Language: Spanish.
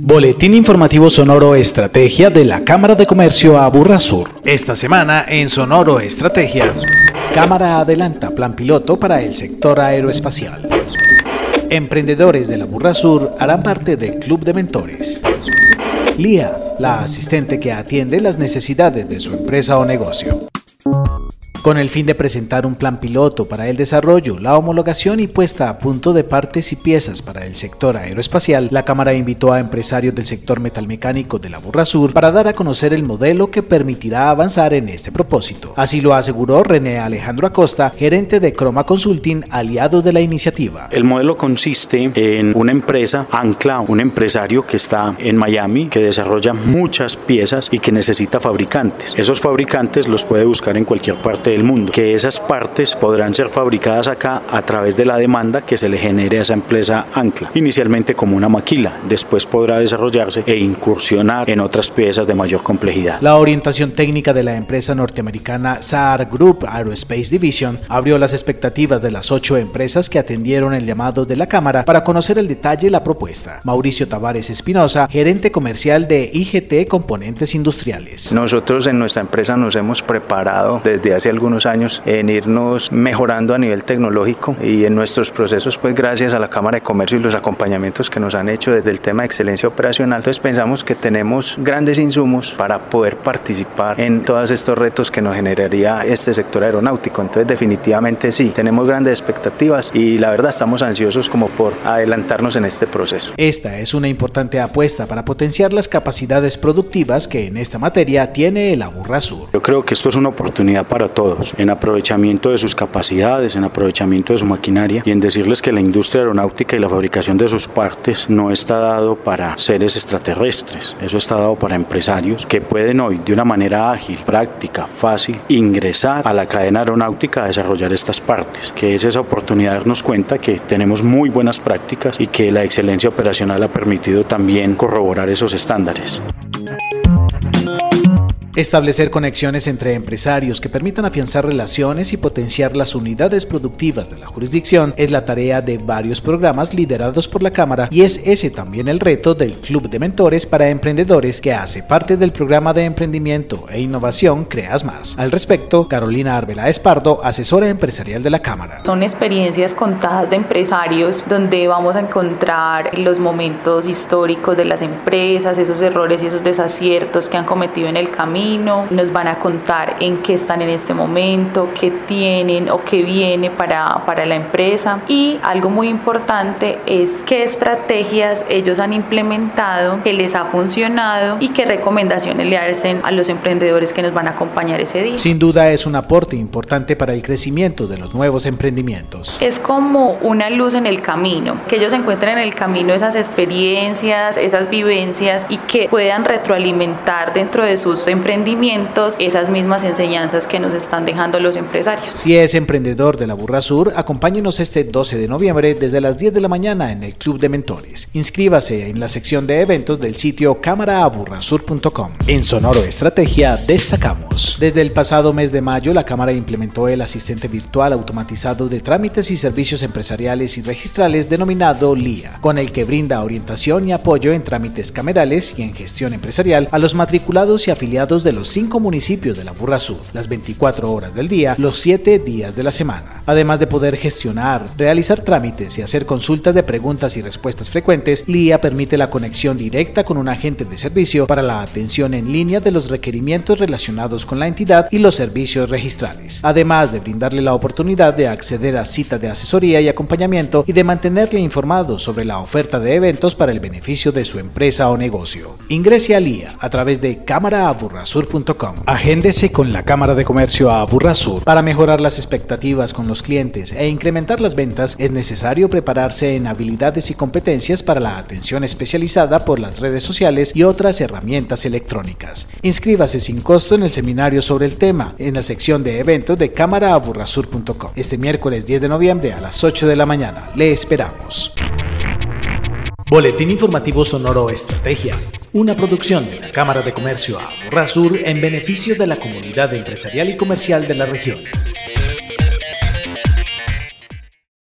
Boletín informativo Sonoro Estrategia de la Cámara de Comercio Aburrasur. Esta semana en Sonoro Estrategia. Cámara adelanta plan piloto para el sector aeroespacial. Emprendedores de la Burrasur harán parte del Club de Mentores. Lía, la asistente que atiende las necesidades de su empresa o negocio con el fin de presentar un plan piloto para el desarrollo, la homologación y puesta a punto de partes y piezas para el sector aeroespacial, la Cámara invitó a empresarios del sector metalmecánico de la Burra Sur para dar a conocer el modelo que permitirá avanzar en este propósito. Así lo aseguró René Alejandro Acosta, gerente de Croma Consulting, aliado de la iniciativa. El modelo consiste en una empresa, Ancla, un empresario que está en Miami, que desarrolla muchas piezas y que necesita fabricantes. Esos fabricantes los puede buscar en cualquier parte del mundo, que esas partes podrán ser fabricadas acá a través de la demanda que se le genere a esa empresa ancla, inicialmente como una maquila, después podrá desarrollarse e incursionar en otras piezas de mayor complejidad. La orientación técnica de la empresa norteamericana SAR Group Aerospace Division abrió las expectativas de las ocho empresas que atendieron el llamado de la Cámara para conocer el detalle de la propuesta. Mauricio Tavares Espinosa, gerente comercial de IGT Componentes Industriales. Nosotros en nuestra empresa nos hemos preparado desde hace algunos años en irnos mejorando a nivel tecnológico y en nuestros procesos, pues gracias a la Cámara de Comercio y los acompañamientos que nos han hecho desde el tema de excelencia operacional. Entonces pensamos que tenemos grandes insumos para poder participar en todos estos retos que nos generaría este sector aeronáutico. Entonces definitivamente sí, tenemos grandes expectativas y la verdad estamos ansiosos como por adelantarnos en este proceso. Esta es una importante apuesta para potenciar las capacidades productivas que en esta materia tiene el Aburra Sur. Yo creo que esto es una oportunidad para todos, en aprovechamiento de sus capacidades, en aprovechamiento de su maquinaria y en decirles que la industria aeronáutica y la fabricación de sus partes no está dado para seres extraterrestres, eso está dado para empresarios que pueden hoy de una manera ágil, práctica, fácil, ingresar a la cadena aeronáutica a desarrollar estas partes, que es esa oportunidad de darnos cuenta que tenemos muy buenas prácticas y que la excelencia operacional ha permitido también corroborar esos estándares. Establecer conexiones entre empresarios que permitan afianzar relaciones y potenciar las unidades productivas de la jurisdicción es la tarea de varios programas liderados por la Cámara y es ese también el reto del Club de Mentores para Emprendedores que hace parte del programa de emprendimiento e innovación Creas Más. Al respecto, Carolina Arbela Espardo, asesora empresarial de la Cámara. Son experiencias contadas de empresarios donde vamos a encontrar los momentos históricos de las empresas, esos errores y esos desaciertos que han cometido en el camino nos van a contar en qué están en este momento, qué tienen o qué viene para, para la empresa. Y algo muy importante es qué estrategias ellos han implementado, que les ha funcionado y qué recomendaciones le hacen a los emprendedores que nos van a acompañar ese día. Sin duda es un aporte importante para el crecimiento de los nuevos emprendimientos. Es como una luz en el camino, que ellos encuentren en el camino esas experiencias, esas vivencias y que puedan retroalimentar dentro de sus emprendimientos esas mismas enseñanzas que nos están dejando los empresarios. Si es emprendedor de la Burra Sur, acompáñenos este 12 de noviembre desde las 10 de la mañana en el Club de Mentores. Inscríbase en la sección de eventos del sitio cámaraaburrasur.com. En Sonoro Estrategia destacamos. Desde el pasado mes de mayo, la Cámara implementó el asistente virtual automatizado de trámites y servicios empresariales y registrales denominado LIA, con el que brinda orientación y apoyo en trámites camerales y en gestión empresarial a los matriculados y afiliados de los cinco municipios de la Burra Sur, las 24 horas del día, los 7 días de la semana. Además de poder gestionar, realizar trámites y hacer consultas de preguntas y respuestas frecuentes, LIA permite la conexión directa con un agente de servicio para la atención en línea de los requerimientos relacionados con la entidad y los servicios registrales, además de brindarle la oportunidad de acceder a cita de asesoría y acompañamiento y de mantenerle informado sobre la oferta de eventos para el beneficio de su empresa o negocio. Ingrese a LIA a través de Cámara Aburrasur Agéndese con la Cámara de Comercio a Burrasur. Para mejorar las expectativas con los clientes e incrementar las ventas, es necesario prepararse en habilidades y competencias para la atención especializada por las redes sociales y otras herramientas electrónicas. Inscríbase sin costo en el seminario sobre el tema en la sección de eventos de cámaraaburrasur.com este miércoles 10 de noviembre a las 8 de la mañana. Le esperamos. Boletín informativo Sonoro Estrategia una producción de la Cámara de Comercio Sur en beneficio de la comunidad empresarial y comercial de la región.